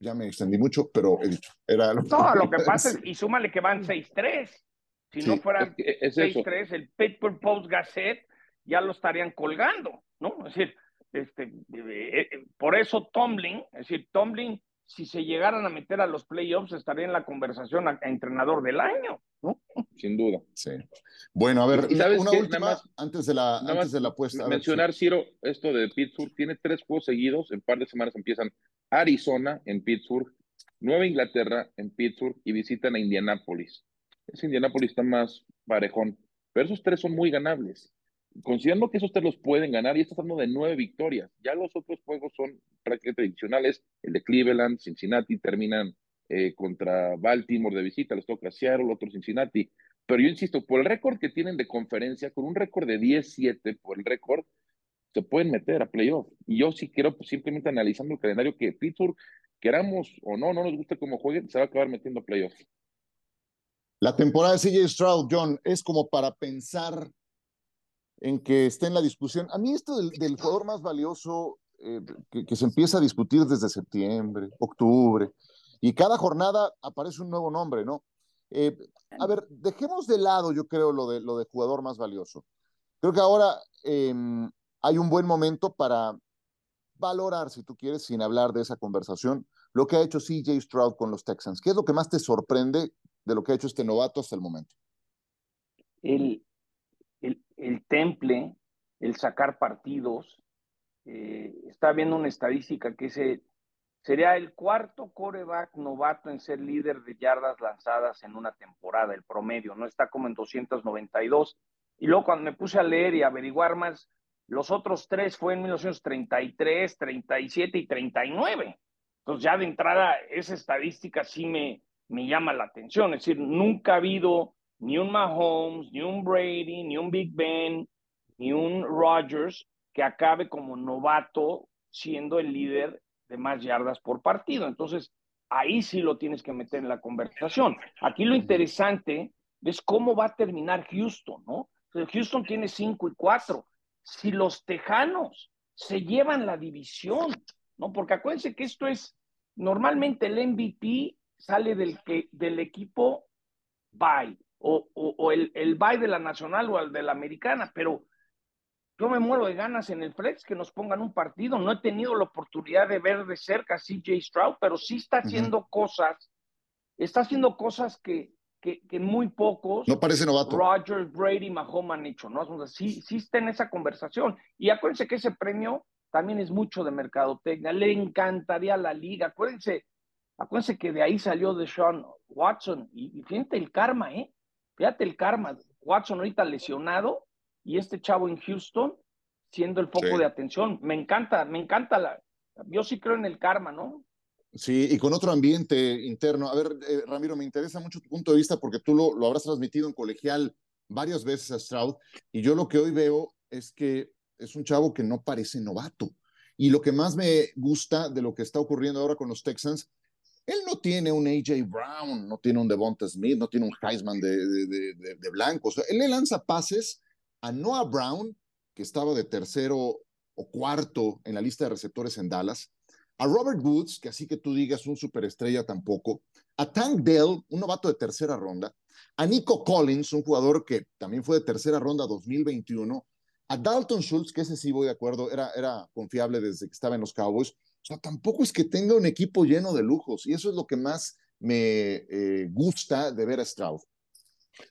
Ya me extendí mucho, pero he dicho, era lo No, lo que pasa es, y súmale que van 6-3. Si no fueran 6-3, el Pittsburgh Post Gazette ya lo estarían colgando, ¿no? Es decir, este, eh, eh, por eso Tomlin, es decir, Tomlin, si se llegaran a meter a los playoffs, estaría en la conversación a, entrenador del año, ¿no? Sin duda. Sí. Bueno, a ver, una última antes de la, antes de la apuesta. mencionar, Ciro, esto de Pittsburgh, tiene tres juegos seguidos, en par de semanas empiezan Arizona en Pittsburgh, Nueva Inglaterra en Pittsburgh y visitan a Indianápolis. Ese Indianápolis está más parejón, pero esos tres son muy ganables considerando que esos tres los pueden ganar, y estás hablando de nueve victorias, ya los otros juegos son prácticamente adicionales, el de Cleveland, Cincinnati, terminan eh, contra Baltimore de visita, les toca Seattle, otro Cincinnati, pero yo insisto, por el récord que tienen de conferencia, con un récord de 10-7 por el récord, se pueden meter a playoff. Y yo sí quiero, pues, simplemente analizando el calendario, que Pittsburgh, queramos o no, no nos guste cómo jueguen, se va a acabar metiendo a playoff. La temporada de CJ Stroud, John, es como para pensar en que esté en la discusión. A mí esto del, jugador más valioso eh, que, se empieza a discutir desde septiembre, octubre, y cada jornada aparece un nuevo nombre, ¿no? Eh, a ver, dejemos de lado, yo creo, lo de, lo de jugador más valioso. Creo que ahora em, hay un buen momento para valorar, si tú quieres, sin hablar de esa conversación, lo que ha hecho CJ Stroud con los Texans. ¿Qué es lo que más te sorprende de lo que ha hecho este novato hasta el momento? El, el, temple, el sacar partidos. Eh, está viendo una estadística que se, sería el cuarto coreback novato en ser líder de yardas lanzadas en una temporada, el promedio, no está como en 292. Y luego cuando me puse a leer y averiguar más, los otros tres fue en 1933, 37 y 39. Entonces ya de entrada esa estadística sí me, me llama la atención. Es decir, nunca ha habido ni un Mahomes, ni un Brady, ni un Big Ben, ni un Rodgers que acabe como novato siendo el líder de más yardas por partido. Entonces, ahí sí lo tienes que meter en la conversación. Aquí lo interesante es cómo va a terminar Houston, ¿no? Houston tiene 5 y 4. Si los Tejanos se llevan la división, ¿no? Porque acuérdense que esto es, normalmente el MVP sale del, que, del equipo bye o, o, el, el bye de la nacional o el de la americana, pero yo me muero de ganas en el flex que nos pongan un partido. No he tenido la oportunidad de ver de cerca a CJ Stroud, pero sí está haciendo cosas, está haciendo cosas que, que, que, muy pocos. No parece novato. Rogers, Brady, Mahomes han hecho, ¿no? sí, sí está en esa conversación. Y acuérdense que ese premio también es mucho de mercadotecnia. Le encantaría a la liga. Acuérdense, acuérdense que de ahí salió de Sean Watson. Y, y fíjate el karma, ¿eh? Fíjate el karma. Watson ahorita lesionado y este chavo en Houston siendo el foco de atención. Me encanta, me encanta la. Yo sí creo en el karma, ¿no? Sí, y con otro ambiente interno. A ver, eh, Ramiro, me interesa mucho tu punto de vista porque tú lo, lo habrás transmitido en colegial varias veces a Stroud y yo lo que hoy veo es que es un chavo que no parece novato. Y lo que más me gusta de lo que está ocurriendo ahora con los Texans él no tiene un AJ Brown, no tiene un Devonta Smith, no tiene un Heisman de, de, de, blancos. él le lanza pases a Noah Brown, que estaba de tercero o cuarto en la lista de receptores en Dallas, a Robert Woods, que así que tú digas un superestrella tampoco, a Tank Dell, un novato de tercera ronda, a Nico Collins, un jugador que también fue de tercera ronda 2021, a Dalton Schultz, que ese sí voy de acuerdo, era, era confiable desde que estaba en los Cowboys, sea, tampoco es que tenga un equipo lleno de lujos y eso es lo que más me eh, gusta de ver a Stroud.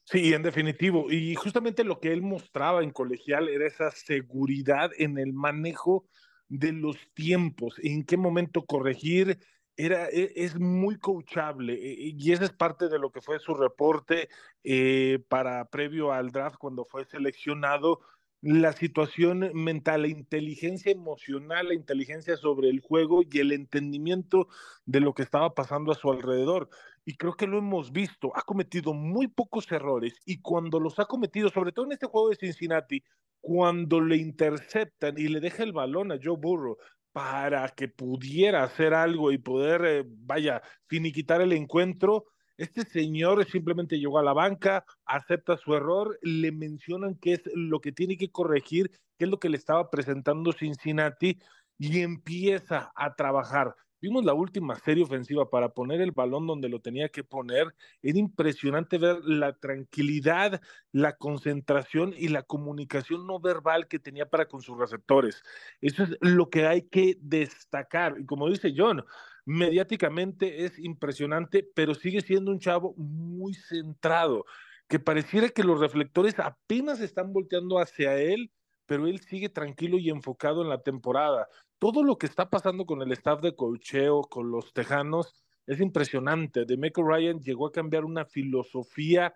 Sí, en definitivo. Y justamente lo que él mostraba en colegial era esa seguridad en el manejo de los tiempos, en qué momento corregir. Era, e, es muy coachable e, y esa es parte de lo que fue su reporte eh, para previo al draft cuando fue seleccionado la situación mental, la inteligencia emocional, la inteligencia sobre el juego y el entendimiento de lo que estaba pasando a su alrededor. Y creo que lo hemos visto, ha cometido muy pocos errores y cuando los ha cometido, sobre todo en este juego de Cincinnati, cuando le interceptan y le deja el balón a Joe Burrow para que pudiera hacer algo y poder, eh, vaya, finiquitar el encuentro, este señor simplemente llegó a la banca, acepta su error, le mencionan qué es lo que tiene que corregir, qué es lo que le estaba presentando Cincinnati y empieza a trabajar. Vimos la última serie ofensiva para poner el balón donde lo tenía que poner. Era impresionante ver la tranquilidad, la concentración y la comunicación no verbal que tenía para con sus receptores. Eso es lo que hay que destacar. Y como dice John, mediáticamente es impresionante, pero sigue siendo un chavo muy centrado, que pareciera que los reflectores apenas están volteando hacia él, pero él sigue tranquilo y enfocado en la temporada. Todo lo que está pasando con el staff de cocheo, con los tejanos, es impresionante. De Michael Ryan llegó a cambiar una filosofía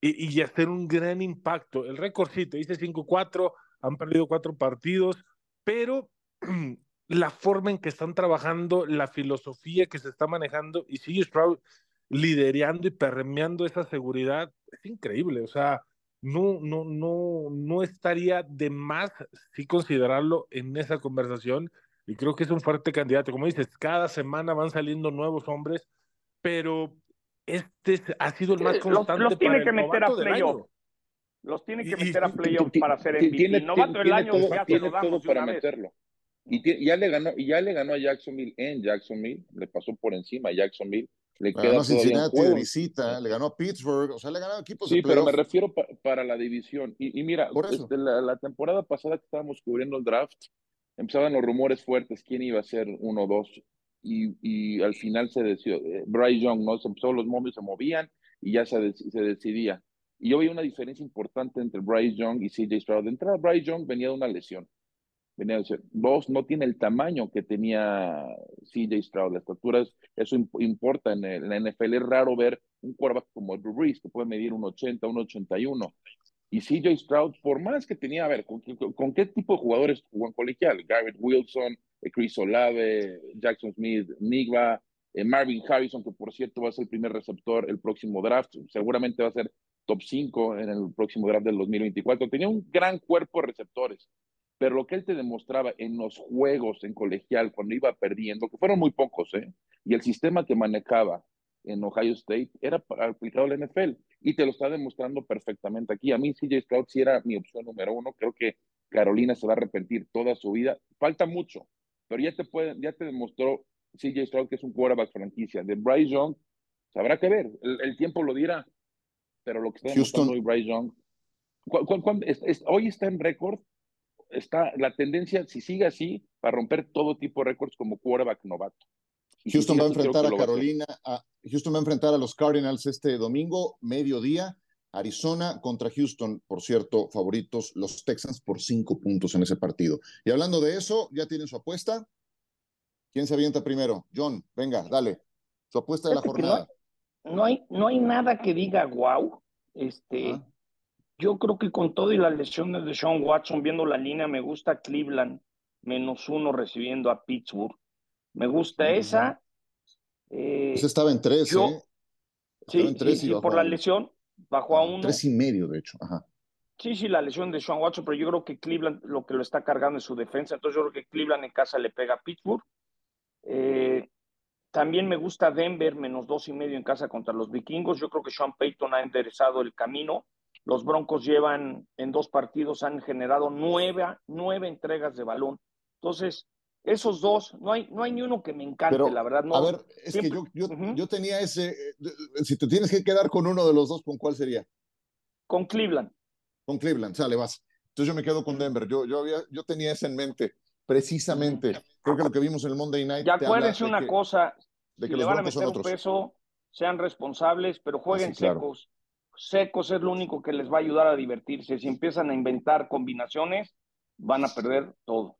y, y hacer un gran impacto. El récord sí, te dice 5-4, han perdido cuatro partidos, pero [CLEARS THROAT] la forma en que están trabajando, la filosofía que se está manejando y sigue Stroud liderando y permeando esa seguridad, es increíble. O sea, no, no, no, no estaría de más si considerarlo en esa conversación. Y creo que es un fuerte candidato. Como dices, cada semana van saliendo nuevos hombres, pero este ha sido el más constante. Los, tiene que meter a playoff. Los tiene que meter a playoff para hacer MVP. Tiene, novato del año tiene todo para meterlo. Y ya le ganó, y ya le ganó a Jacksonville en Jacksonville, le pasó por encima a Jacksonville. Le queda ganó Cincinnati de visita, le ganó a Pittsburgh, o sea, le ganó equipos Sí, pero me refiero para la división. Y, mira, desde la, temporada pasada que estábamos cubriendo el draft, empezaban los rumores fuertes, quién iba a ser uno o dos, y, y, al final se decidió, eh, Bryce Young, ¿no? Se empezó, los momios se movían y ya se, se decidía. Y yo veía una diferencia importante entre Bryce Young y CJ Stroud. De entrada, Bryce Young venía de una lesión dos no tiene el tamaño que tenía CJ Stroud, las estatura, eso importa en, el, la NFL, es raro ver un quarterback como Drew Brees, que puede medir un 80, un 81, y CJ Stroud, por más que tenía, a ver, ¿con, qué tipo de jugadores jugó en colegial? Garrett Wilson, eh, Chris Olave, Jackson Smith, Nigba, eh, Marvin Harrison, que por cierto va a ser el primer receptor el próximo draft, seguramente va a ser top 5 en el próximo draft del 2024. Tenía un gran cuerpo de receptores pero lo que él te demostraba en los juegos en colegial cuando iba perdiendo, que fueron muy pocos, ¿eh? y el sistema que manejaba en Ohio State era aplicado al NFL y te lo está demostrando perfectamente aquí. A mí CJ Stroud sí era mi opción número uno, creo que Carolina se va a arrepentir toda su vida. Falta mucho, pero ya te puede, ya te demostró CJ Stroud que es un quarterback franquicia. De Bryce Young, habrá que ver, el, tiempo lo dirá, pero lo que está demostrando hoy Bryce Young, hoy está en récord está la tendencia, si sigue así, para romper todo tipo de récords como quarterback novato. Houston va a enfrentar a Carolina, a, Houston va a enfrentar a los Cardinals este domingo, mediodía. Arizona contra Houston, por cierto, favoritos los Texans por cinco puntos en ese partido. Y hablando de eso, ¿ya tienen su apuesta? ¿Quién se avienta primero? John, venga, dale. Su apuesta de la jornada. No hay, no hay, nada que diga wow. Este, yo creo que con todo y las lesiones de Sean Watson, viendo la línea, me gusta Cleveland menos uno recibiendo a Pittsburgh. Me gusta esa. Eh, esa estaba en tres, ¿eh? sí, en tres y, por la lesión bajó a uno. Tres y medio, de hecho. Ajá. Sí, sí, la lesión de Sean Watson, pero yo creo que Cleveland lo que lo está cargando es su defensa. Entonces yo creo que Cleveland en casa le pega a Pittsburgh. Eh, también me gusta Denver menos dos y medio en casa contra los vikingos. Yo creo que Sean Payton ha enderezado el camino los Broncos llevan en dos partidos, han generado nueve, nueve entregas de balón. Entonces, esos dos, no hay, no hay ni uno que me encante, la verdad. No, a ver, es que yo, yo, tenía ese, eh, si te tienes que quedar con uno de los dos, ¿con cuál sería? Con Cleveland. Con Cleveland, sale, vas. Entonces yo me quedo con Denver. Yo, yo, había, yo tenía eso en mente, precisamente. Creo que lo que vimos en el Monday Night. Y acuérdense una cosa, de que si le van a meter un peso, sean responsables, pero jueguen secos secos es lo único que les va a ayudar a divertirse. Si empiezan a inventar combinaciones, van a perder todo.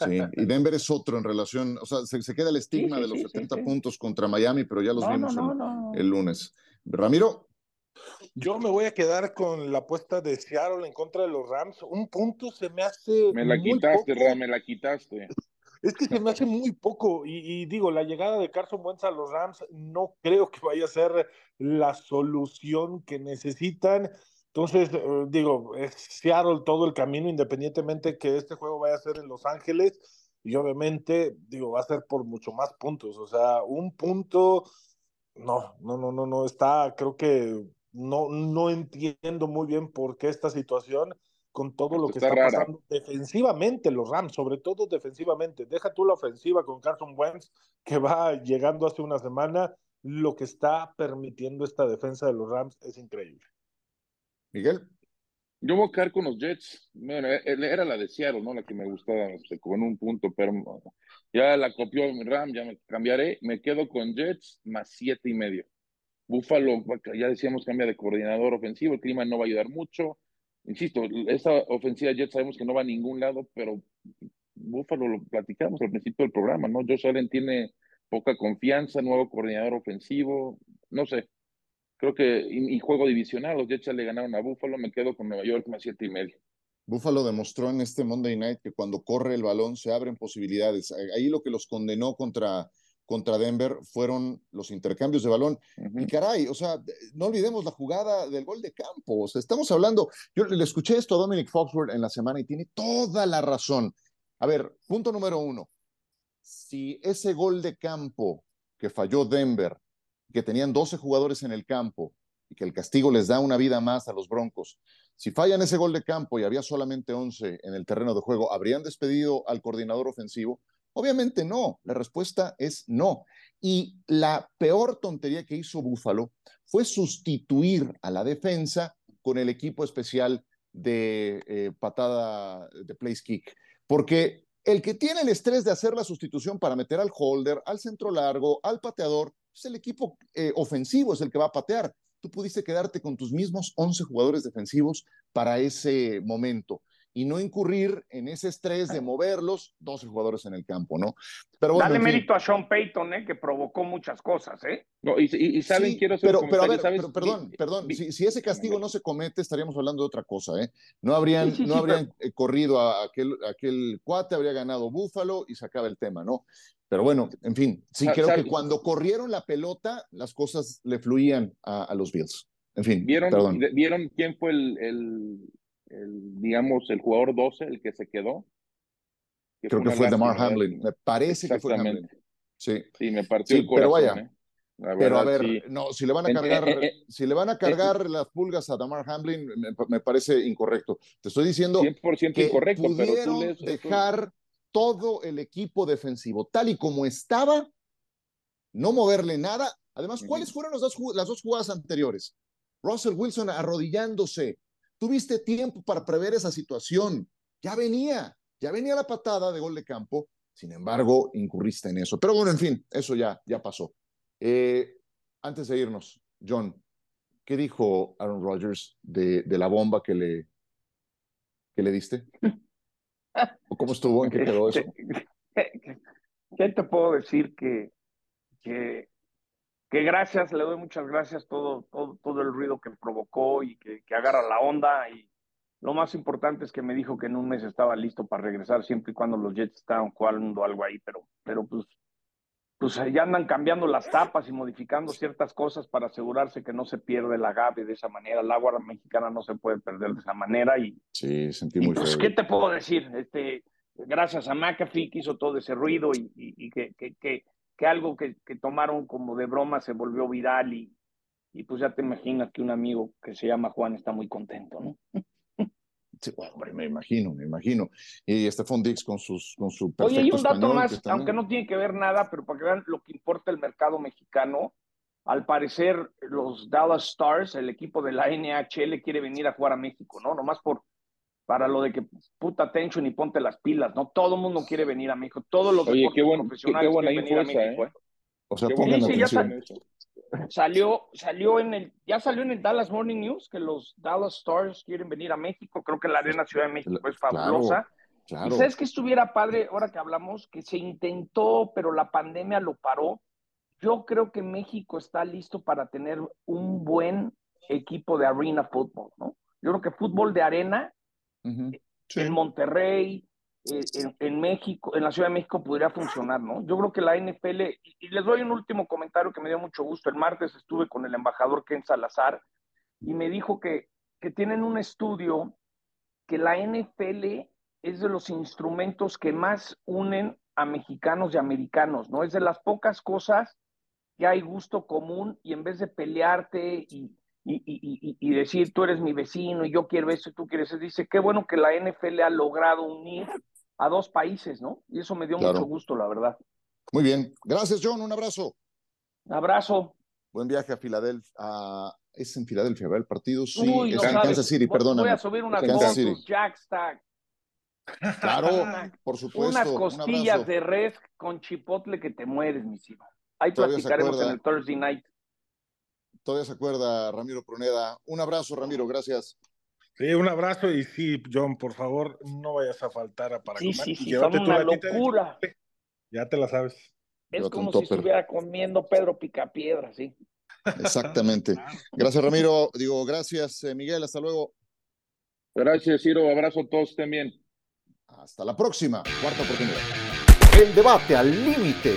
Sí, y Denver es otro en relación, o sea, se, queda el estigma de los 70 puntos contra Miami, pero ya los vimos el, lunes. Ramiro. Yo me voy a quedar con la apuesta de Seattle en contra de los Rams. Un punto se me hace. Me la quitaste, Ram, me la quitaste. Es que se me hace [LAUGHS] muy poco. Y, digo, la llegada de Carson Wentz a los Rams no creo que vaya a ser la solución que necesitan. Entonces, eh, digo, es Seattle todo el camino, independientemente que este juego vaya a ser en Los Ángeles. Y obviamente, digo, va a ser por mucho más puntos. O sea, un punto. No, no, no, no, no. Está, creo que no, no entiendo muy bien por qué esta situación con todo lo que está, pasando defensivamente los Rams, sobre todo defensivamente. Deja tú la ofensiva con Carson Wentz, que va llegando hace una semana. Lo que está permitiendo esta defensa de los Rams es increíble. Miguel. Yo voy a caer con los Jets. Bueno, e, e, era la de Seattle, ¿no? La que me gustaba, se en un punto, pero ya la copió Ram, ya me cambiaré. Me quedo con Jets más siete y medio. Búfalo, ya decíamos, cambia de coordinador ofensivo, el clima no va a ayudar mucho. Insisto, esa ofensiva Jets sabemos que no va a ningún lado, pero Búfalo lo platicamos al principio del programa, ¿no? Josh Allen tiene poca confianza, nuevo coordinador ofensivo, no sé. Creo que, y, juego divisional, los Jets le ganaron a Búfalo, me quedo con Nueva York más siete y medio. Búfalo demostró en este Monday Night que cuando corre el balón se abren posibilidades. Ahí lo que los condenó contra contra Denver fueron los intercambios de balón. Y caray, o sea, no olvidemos la jugada del gol de campo. O sea, estamos hablando, yo le escuché esto a Dominic Foxworth en la semana y tiene toda la razón. A ver, punto número uno. Si ese gol de campo que falló Denver, que tenían 12 jugadores en el campo y que el castigo les da una vida más a los Broncos, si fallan ese gol de campo y había solamente 11 en el terreno de juego, ¿habrían despedido al coordinador ofensivo? Obviamente no, la respuesta es no. Y la peor tontería que hizo Búfalo fue sustituir a la defensa con el equipo especial de eh, patada de place kick, porque el que tiene el estrés de hacer la sustitución para meter al holder, al centro largo, al pateador, es el equipo eh, ofensivo, es el que va a patear. Tú pudiste quedarte con tus mismos 11 jugadores defensivos para ese momento y no incurrir en ese estrés de moverlos 12 jugadores en el campo, ¿no? Pero bueno, Dale mérito a Sean Payton, ¿eh? que provocó muchas cosas, ¿eh? No, y, saben, quiero hacer pero, pero, a ver, pero, perdón, perdón, si, ese castigo no se comete, estaríamos hablando de otra cosa, ¿eh? No habrían, no habrían eh, corrido a aquel, aquel cuate, habría ganado Búfalo y se acaba el tema, ¿no? Pero bueno, en fin, sí creo que cuando corrieron la pelota, las cosas le fluían a, los Bills. En fin, ¿Vieron, perdón. ¿vieron quién fue el, el, digamos, el jugador 12, el que se quedó. Creo que fue Damar Hamlin. Me parece que fue Hamlin. Sí. Sí, me partió el corazón. Pero vaya. ¿eh? pero a ver, no, si le van a cargar, eh, eh, si le van a cargar las pulgas a Damar Hamlin, me, parece incorrecto. Te estoy diciendo 100% que incorrecto, pudieron pero dejar todo el equipo defensivo tal y como estaba, no moverle nada. Además, ¿cuáles fueron las dos, las dos jugadas anteriores? Russell Wilson arrodillándose, Tuviste tiempo para prever esa situación. Ya venía, ya venía la patada de gol de campo. Sin embargo, incurriste en eso. Pero bueno, en fin, eso ya, ya pasó. Eh, antes de irnos, John, ¿qué dijo Aaron Rodgers de, de la bomba que le, que le diste? ¿O ¿Cómo estuvo? ¿En qué quedó eso? [LAUGHS] ¿Qué te puedo decir? Que, que que gracias, le doy muchas gracias todo, todo, todo el ruido que provocó y que, que, agarra la onda. Y lo más importante es que me dijo que en un mes estaba listo para regresar, siempre y cuando los Jets estaban jugando algo ahí, pero, pero pues, pues ya andan cambiando las tapas y modificando ciertas cosas para asegurarse que no se pierde el agave de esa manera. El agua mexicana no se puede perder de esa manera. Y, sí, sentí muy pues, ¿qué te puedo decir? Este, gracias a McAfee que hizo todo ese ruido y, y, que, que, que que algo que, que, tomaron como de broma se volvió viral y, y pues ya te imaginas que un amigo que se llama Juan está muy contento, ¿no? [LAUGHS] Sí, hombre, me imagino, me imagino. Y Stephon Dix con, sus, con su Oye, y un dato más, aunque no tiene que ver nada, pero para que vean lo que importa el mercado mexicano, al parecer los Dallas Stars, el equipo de la NHL, quiere venir a jugar a México, ¿no? Nomás por para lo de que puta attention y ponte las pilas, ¿no? Todo el mundo quiere venir a México, todos los Oye, qué bueno, profesionales qué, buena quieren venir a México, ¿eh? ¿eh? O sea, pongan sí, sí, salió, salió en el, ya salió en el Dallas Morning News que los Dallas Stars quieren venir a México, creo que la Arena Ciudad de México es fabulosa. Claro, ¿Y sabes que estuviera padre, ahora que hablamos, que se intentó, pero la pandemia lo paró? Yo creo que México está listo para tener un buen equipo de arena football, ¿no? Yo creo que fútbol de arena en Monterrey, eh, en, México, en la Ciudad de México podría funcionar, ¿no? Yo creo que la NFL, y, les doy un último comentario que me dio mucho gusto. El martes estuve con el embajador Ken Salazar y me dijo que, que tienen un estudio que la NFL es de los instrumentos que más unen a mexicanos y americanos, ¿no? Es de las pocas cosas que hay gusto común y en vez de pelearte y, y, decir tú eres mi vecino y yo quiero eso y tú quieres eso, dice qué bueno que la NFL ha logrado unir a dos países, ¿no? Y eso me dio mucho gusto, la verdad. Muy bien. Gracias, John. Un abrazo. Un abrazo. Buen viaje a Filadelfia. Es en Filadelfia, ¿verdad? El partido. Sí, es en Kansas City. Voy a subir unas fotos, Jack Stack. Claro, [LAUGHS] por supuesto. Unas costillas de res con chipotle que te mueres, mis hijos. Ahí platicaremos en el Thursday night. Todavía se acuerda Ramiro Pruneda. Un abrazo, Ramiro, gracias. Sí, un abrazo y sí, John, por favor, no vayas a faltar para sí, comer. Sí, sí, son una locura. Ya te la sabes. Es como si estuviera comiendo Pedro Picapiedra, sí. Exactamente. [LAUGHS] Gracias, Ramiro. Digo, gracias, eh, Miguel. Hasta luego. Gracias, Ciro. Abrazo a todos también. Hasta la próxima. Cuarta oportunidad. El debate al límite,